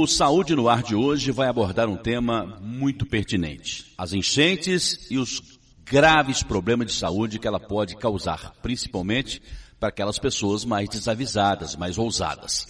O Saúde no Ar de hoje vai abordar um tema muito pertinente: as enchentes e os graves problemas de saúde que ela pode causar, principalmente para aquelas pessoas mais desavisadas, mais ousadas.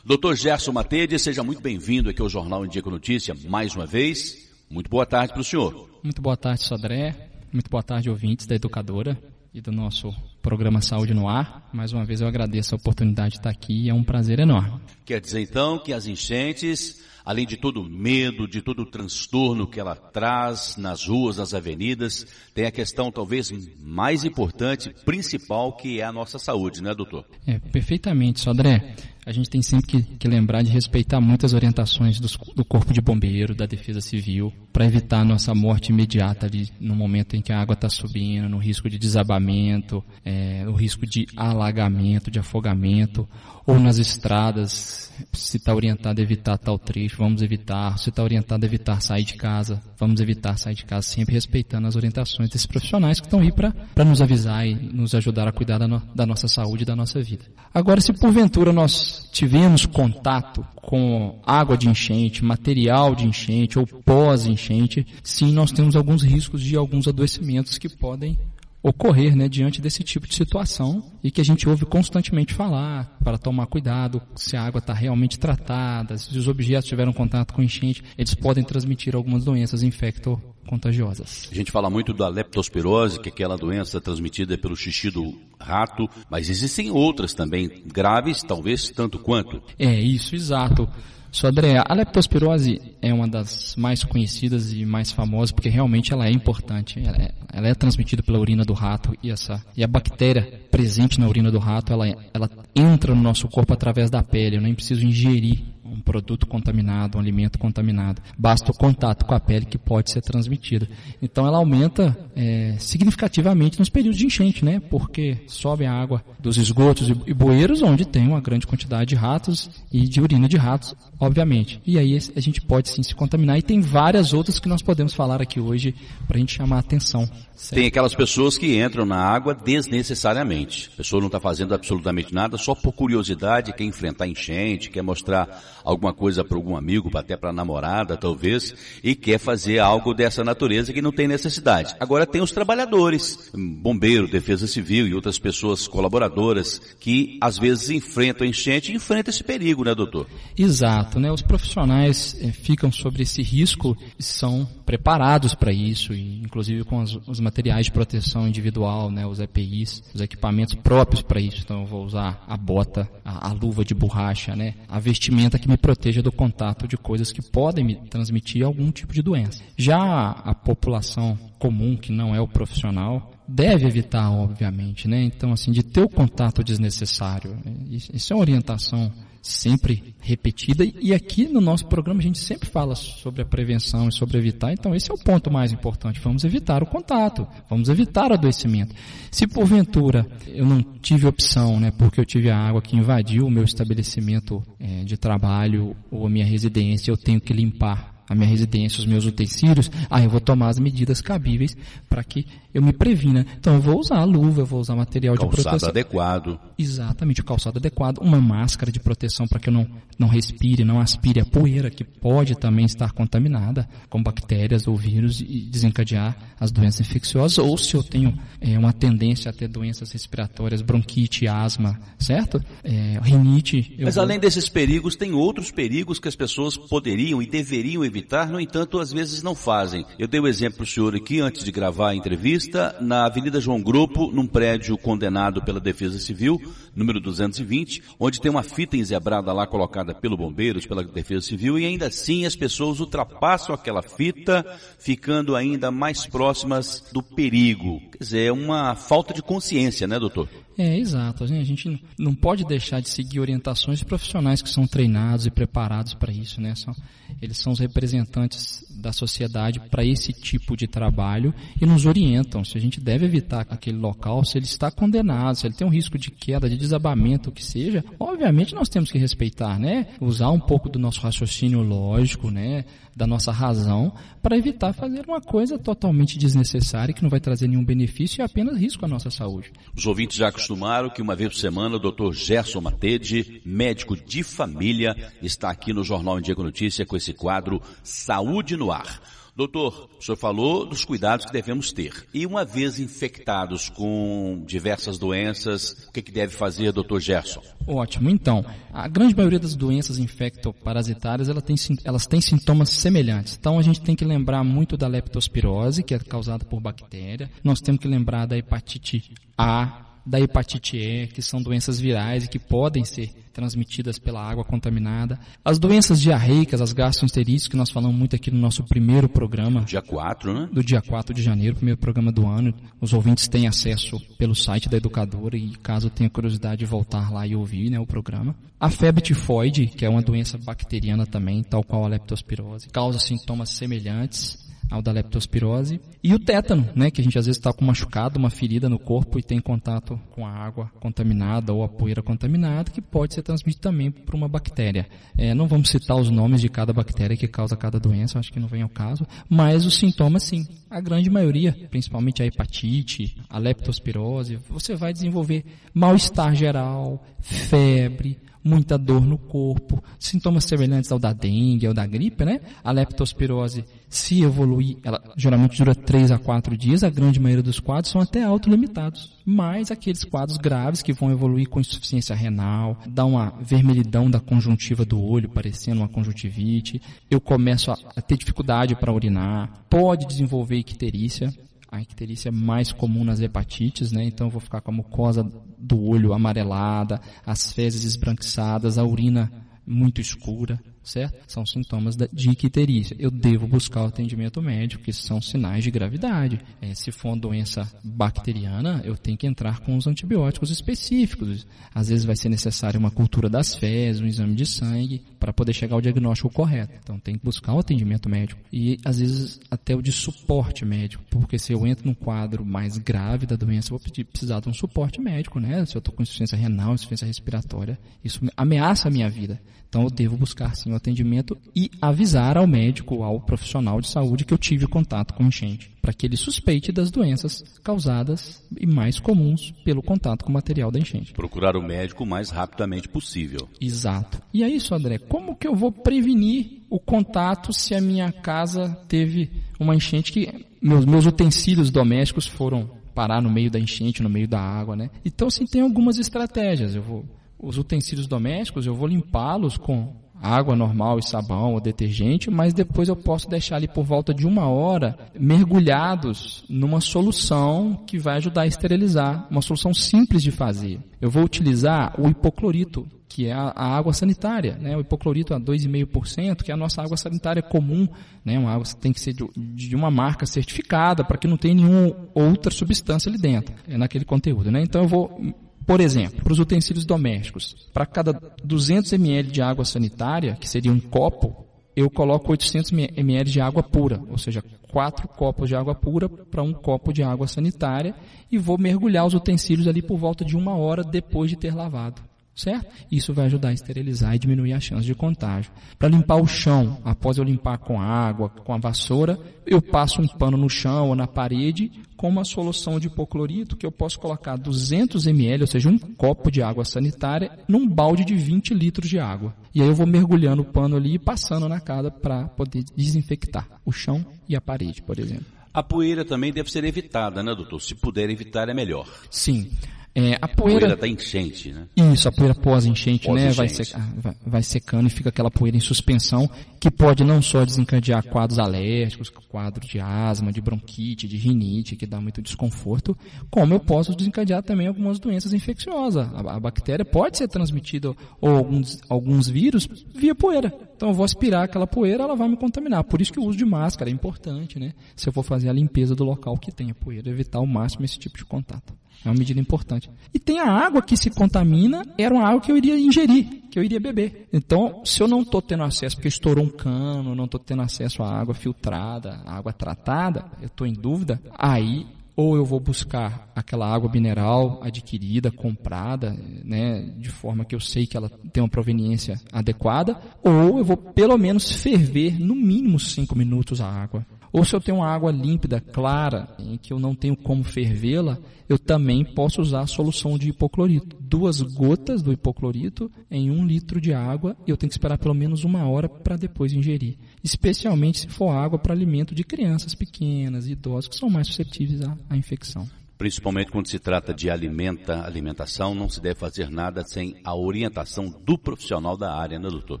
Dr. Gerson Matede, seja muito bem-vindo aqui ao Jornal Indica Notícia mais uma vez. Muito boa tarde para o senhor. Muito boa tarde, Sodré. Muito boa tarde, ouvintes da Educadora e do nosso programa Saúde no Ar. Mais uma vez eu agradeço a oportunidade de estar aqui e é um prazer enorme. Quer dizer então que as enchentes, além de todo o medo, de todo o transtorno que ela traz nas ruas, nas avenidas, tem a questão talvez mais importante, principal, que é a nossa saúde, né, doutor? É, perfeitamente, Sodré a gente tem sempre que, que lembrar de respeitar muitas orientações dos, do Corpo de Bombeiro, da Defesa Civil, para evitar a nossa morte imediata ali no momento em que a água está subindo, no risco de desabamento, é, risco de alagamento, de afogamento, ou nas estradas, se está orientado a evitar tal trecho, vamos evitar, se está orientado a evitar sair de casa, vamos evitar sair de casa, sempre respeitando as orientações desses profissionais que estão aí para nos avisar e nos ajudar a cuidar da, no, da nossa saúde e da nossa vida. Agora, se porventura nós tivemos contato com água de enchente, material de enchente ou pós-enchente, sim, nós temos alguns riscos de alguns adoecimentos que podem ocorrer né, diante desse tipo de situação e que a gente ouve constantemente falar para tomar cuidado se a água está realmente tratada, se os objetos tiveram contato com enchente, eles podem transmitir algumas doenças infecto-contagiosas. A gente fala muito da leptospirose, que é aquela doença transmitida pelo xixi do rato, mas existem outras também graves, talvez tanto quanto. É isso, exato. Só André, a leptospirose é uma das mais conhecidas e mais famosas porque realmente ela é importante. Ela é, ela é transmitida pela urina do rato e essa e a bactéria presente na urina do rato ela, ela entra no nosso corpo através da pele. Eu nem preciso ingerir um produto contaminado, um alimento contaminado. Basta o contato com a pele que pode ser transmitido. Então ela aumenta é, significativamente nos períodos de enchente, né? Porque sobe a água dos esgotos e bueiros onde tem uma grande quantidade de ratos e de urina de ratos, obviamente. E aí a gente pode sim se contaminar e tem várias outras que nós podemos falar aqui hoje para a gente chamar a atenção. Certo? Tem aquelas pessoas que entram na água desnecessariamente. A pessoa não está fazendo absolutamente nada, só por curiosidade, quer enfrentar enchente, quer mostrar alguma coisa para algum amigo, até para namorada talvez, e quer fazer algo dessa natureza que não tem necessidade. Agora tem os trabalhadores, bombeiro, defesa civil e outras pessoas colaboradoras que às vezes enfrentam enchente e enfrentam esse perigo, né doutor? Exato, né? Os profissionais eh, ficam sobre esse risco são preparados para isso, e, inclusive com os, os, materiais de proteção individual, né? Os EPIs, os equipamentos próprios para isso. Então eu vou usar a bota, a, a luva de borracha, né? A vestimenta que me me proteja do contato de coisas que podem me transmitir algum tipo de doença. Já a população comum, que não é o profissional, deve evitar, obviamente, né? Então, assim, de ter o contato desnecessário. Isso é uma orientação sempre repetida. E aqui no nosso programa a gente sempre fala sobre a prevenção e sobre evitar, então esse é o ponto mais importante, vamos evitar o contato, vamos evitar o adoecimento. Se porventura eu não tive opção, né, porque eu tive a água que invadiu o meu estabelecimento é, de trabalho ou a minha residência, eu tenho que limpar a minha residência, os meus utensílios, aí eu vou tomar as medidas cabíveis para que eu me previna. Então eu vou usar a luva, eu vou usar material calçado de proteção. adequado. Exatamente, o calçado adequado, uma máscara de proteção para que eu não, não respire, não aspire a poeira que pode também estar contaminada com bactérias ou vírus e desencadear as doenças infecciosas, ou se eu tenho é, uma tendência a ter doenças respiratórias, bronquite, asma, certo? É, rinite. Mas vou... além desses perigos, tem outros perigos que as pessoas poderiam e deveriam evitar evitar, no entanto, às vezes não fazem. Eu dei o um exemplo para o senhor aqui, antes de gravar a entrevista, na Avenida João Grupo, num prédio condenado pela Defesa Civil, número 220, onde tem uma fita enzebrada lá colocada pelo bombeiros, pela Defesa Civil, e ainda assim as pessoas ultrapassam aquela fita, ficando ainda mais próximas do perigo. Quer dizer, é uma falta de consciência, né, doutor? É, exato. A gente não pode deixar de seguir orientações de profissionais que são treinados e preparados para isso, né? São, eles são os representantes representantes da sociedade para esse tipo de trabalho e nos orientam se a gente deve evitar aquele local, se ele está condenado, se ele tem um risco de queda, de desabamento, o que seja. Obviamente nós temos que respeitar, né? Usar um pouco do nosso raciocínio lógico, né? Da nossa razão para evitar fazer uma coisa totalmente desnecessária que não vai trazer nenhum benefício e apenas risco à nossa saúde. Os ouvintes já acostumaram que uma vez por semana o Dr. Gerson Matede, médico de família, está aqui no Jornal Indigo Notícia com esse quadro Saúde no Ar. Doutor, o senhor falou dos cuidados que devemos ter. E uma vez infectados com diversas doenças, o que, que deve fazer, doutor Gerson? Ótimo. Então, a grande maioria das doenças infectoparasitárias ela tem, elas têm sintomas semelhantes. Então, a gente tem que lembrar muito da leptospirose, que é causada por bactéria. Nós temos que lembrar da hepatite A, da hepatite E, que são doenças virais e que podem ser transmitidas pela água contaminada. As doenças diarreicas, as gastroenterites, que nós falamos muito aqui no nosso primeiro programa. Dia 4, né? Do dia 4 de janeiro, primeiro programa do ano. Os ouvintes têm acesso pelo site da educadora e caso tenha curiosidade de voltar lá e ouvir né, o programa. A febre tifoide, que é uma doença bacteriana também, tal qual a leptospirose, causa sintomas semelhantes ao da leptospirose. E o tétano, né, que a gente às vezes está com machucado, uma ferida no corpo e tem contato com a água contaminada ou a poeira contaminada, que pode ser transmitido também por uma bactéria. É, não vamos citar os nomes de cada bactéria que causa cada doença, acho que não vem ao caso, mas os sintomas sim. A grande maioria, principalmente a hepatite, a leptospirose, você vai desenvolver mal-estar geral, febre, muita dor no corpo, sintomas semelhantes ao da dengue, ao da gripe, né? A leptospirose, se evoluir, ela geralmente dura 3 a 4 dias, a grande maioria dos quadros são até autolimitados. Mas aqueles quadros graves que vão evoluir com insuficiência renal, dá uma vermelhidão da conjuntiva do olho, parecendo uma conjuntivite, eu começo a, a ter dificuldade para urinar, pode desenvolver icterícia, a icterícia é mais comum nas hepatites, né? Então eu vou ficar com a mucosa do olho amarelada, as fezes esbranquiçadas, a urina muito escura, certo? São sintomas de icterícia. Eu devo buscar o atendimento médico, que são sinais de gravidade. É, se for uma doença bacteriana, eu tenho que entrar com os antibióticos específicos. Às vezes vai ser necessária uma cultura das fezes, um exame de sangue, para poder chegar ao diagnóstico correto. Então tem que buscar o atendimento médico. E às vezes até o de suporte médico, porque se eu entro num quadro mais grave da doença, eu vou precisar de um suporte médico, né? Se eu estou com insuficiência renal, insuficiência respiratória, isso ameaça a minha vida. Então eu devo buscar sim o atendimento e avisar ao médico, ao profissional de saúde que eu tive contato com enchente, para que ele suspeite das doenças causadas e mais comuns pelo contato com o material da enchente. Procurar o médico o mais rapidamente possível. Exato. E é isso, André. Como que eu vou prevenir o contato se a minha casa teve uma enchente que meus, meus utensílios domésticos foram parar no meio da enchente, no meio da água, né? Então, sim, tem algumas estratégias. Eu vou os utensílios domésticos, eu vou limpá-los com água normal e sabão ou detergente, mas depois eu posso deixar ali por volta de uma hora mergulhados numa solução que vai ajudar a esterilizar, uma solução simples de fazer. Eu vou utilizar o hipoclorito, que é a, água sanitária, né? o hipoclorito a 2,5%, que é a nossa água sanitária comum, né? uma água que tem que ser de, de uma marca certificada para que não tenha nenhuma outra substância ali dentro, é naquele conteúdo. Né? Então eu vou por exemplo, para os utensílios domésticos, para cada 200 ml de água sanitária, que seria um copo, eu coloco 800 ml de água pura, ou seja, quatro copos de água pura para um copo de água sanitária e vou mergulhar os utensílios ali por volta de uma hora depois de ter lavado certo? Isso vai ajudar a esterilizar e diminuir a chance de contágio. Para limpar o chão, após eu limpar com água, com a vassoura, eu passo um pano no chão ou na parede com uma solução de hipoclorito que eu posso colocar 200 ml, ou seja, um copo de água sanitária, num balde de 20 litros de água. E aí eu vou mergulhando o pano ali e passando na casa para poder desinfectar o chão e a parede, por exemplo. A poeira também deve ser evitada, né, doutor? Se puder evitar, é melhor. Sim. É, a poeira, a poeira da enchente, né? Isso, a poeira pós-enchente, pós né? Vai, seca, vai, secando e fica aquela poeira em suspensão que pode não só desencadear quadros alérgicos, quadro de asma, de bronquite, de rinite, que dá muito desconforto, como eu posso desencadear também algumas doenças infecciosas. A, a bactéria pode ser transmitida ou alguns, alguns vírus via poeira. Então eu vou aspirar aquela poeira, ela vai me contaminar. Por isso que o uso de máscara é importante, né? Se eu for fazer a limpeza do local que tem a poeira, evitar ao máximo esse tipo de contato. É uma medida importante. E tem a água que se contamina, era uma água que eu iria ingerir, que eu iria beber. Então, se eu não estou tendo acesso, porque estourou um cano, não estou tendo acesso à água filtrada, à água tratada, eu estou em dúvida, aí ou eu vou buscar aquela água mineral adquirida, comprada, né, de forma que eu sei que ela tem uma proveniência adequada, ou eu vou pelo menos ferver no mínimo cinco minutos a água. Ou se eu tenho uma água límpida, clara, em que eu não tenho como fervê-la, eu também posso usar a solução de hipoclorito. Duas gotas do hipoclorito em um litro de água e eu tenho que esperar pelo menos uma hora para depois ingerir. Especialmente se for água para alimento de crianças pequenas, idosos, que são mais suscetíveis à, à infecção. Principalmente quando se trata de alimenta, alimentação, não se deve fazer nada sem a orientação do profissional da área, né, doutor?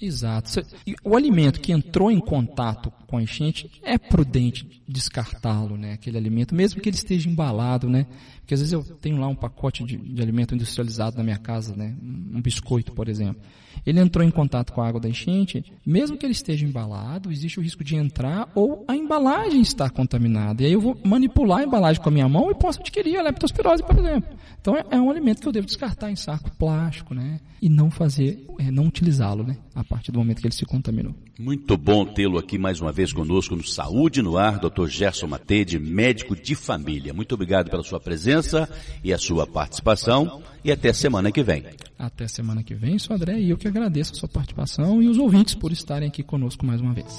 Exato. O alimento que entrou em contato com a enchente, é prudente descartá-lo, né? Aquele alimento, mesmo que ele esteja embalado, né? Porque às vezes eu tenho lá um pacote de, de alimento industrializado na minha casa, né? Um biscoito, por exemplo. Ele entrou em contato com a água da enchente, mesmo que ele esteja embalado, existe o risco de entrar ou a embalagem estar contaminada. E aí eu vou manipular a embalagem com a minha mão e posso adquirir a leptospirose, por exemplo. Então é, é um alimento que eu devo descartar em saco plástico, né? E não fazer, é, não utilizá-lo, né? A partir do momento que ele se contaminou. Muito bom tê-lo aqui mais uma vez conosco no Saúde no Ar, Dr. Gerson Matede, médico de família. Muito obrigado pela sua presença e a sua participação e até semana que vem. Até semana que vem, sou André e eu que agradeço a sua participação e os ouvintes por estarem aqui conosco mais uma vez.